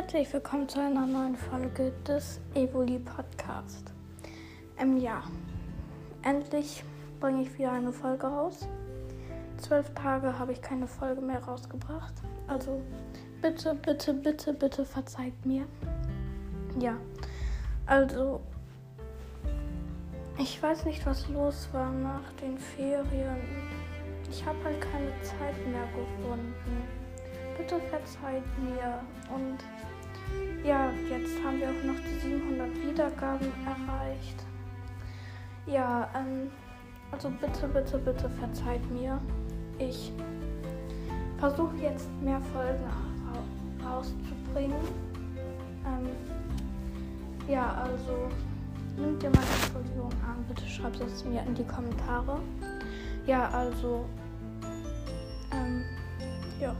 Herzlich willkommen zu einer neuen Folge des Evoli Podcast. Ähm, ja, endlich bringe ich wieder eine Folge raus. Zwölf Tage habe ich keine Folge mehr rausgebracht. Also bitte, bitte, bitte, bitte verzeiht mir. Ja, also ich weiß nicht, was los war nach den Ferien. Ich habe halt keine Zeit mehr gefunden. Bitte verzeiht mir. Und ja, jetzt haben wir auch noch die 700 Wiedergaben erreicht. Ja, ähm, also bitte, bitte, bitte verzeiht mir. Ich versuche jetzt mehr Folgen rauszubringen. Ähm, ja, also nimmt ihr meine Entschuldigung an, bitte schreibt es mir in die Kommentare. Ja, also, ähm, ja.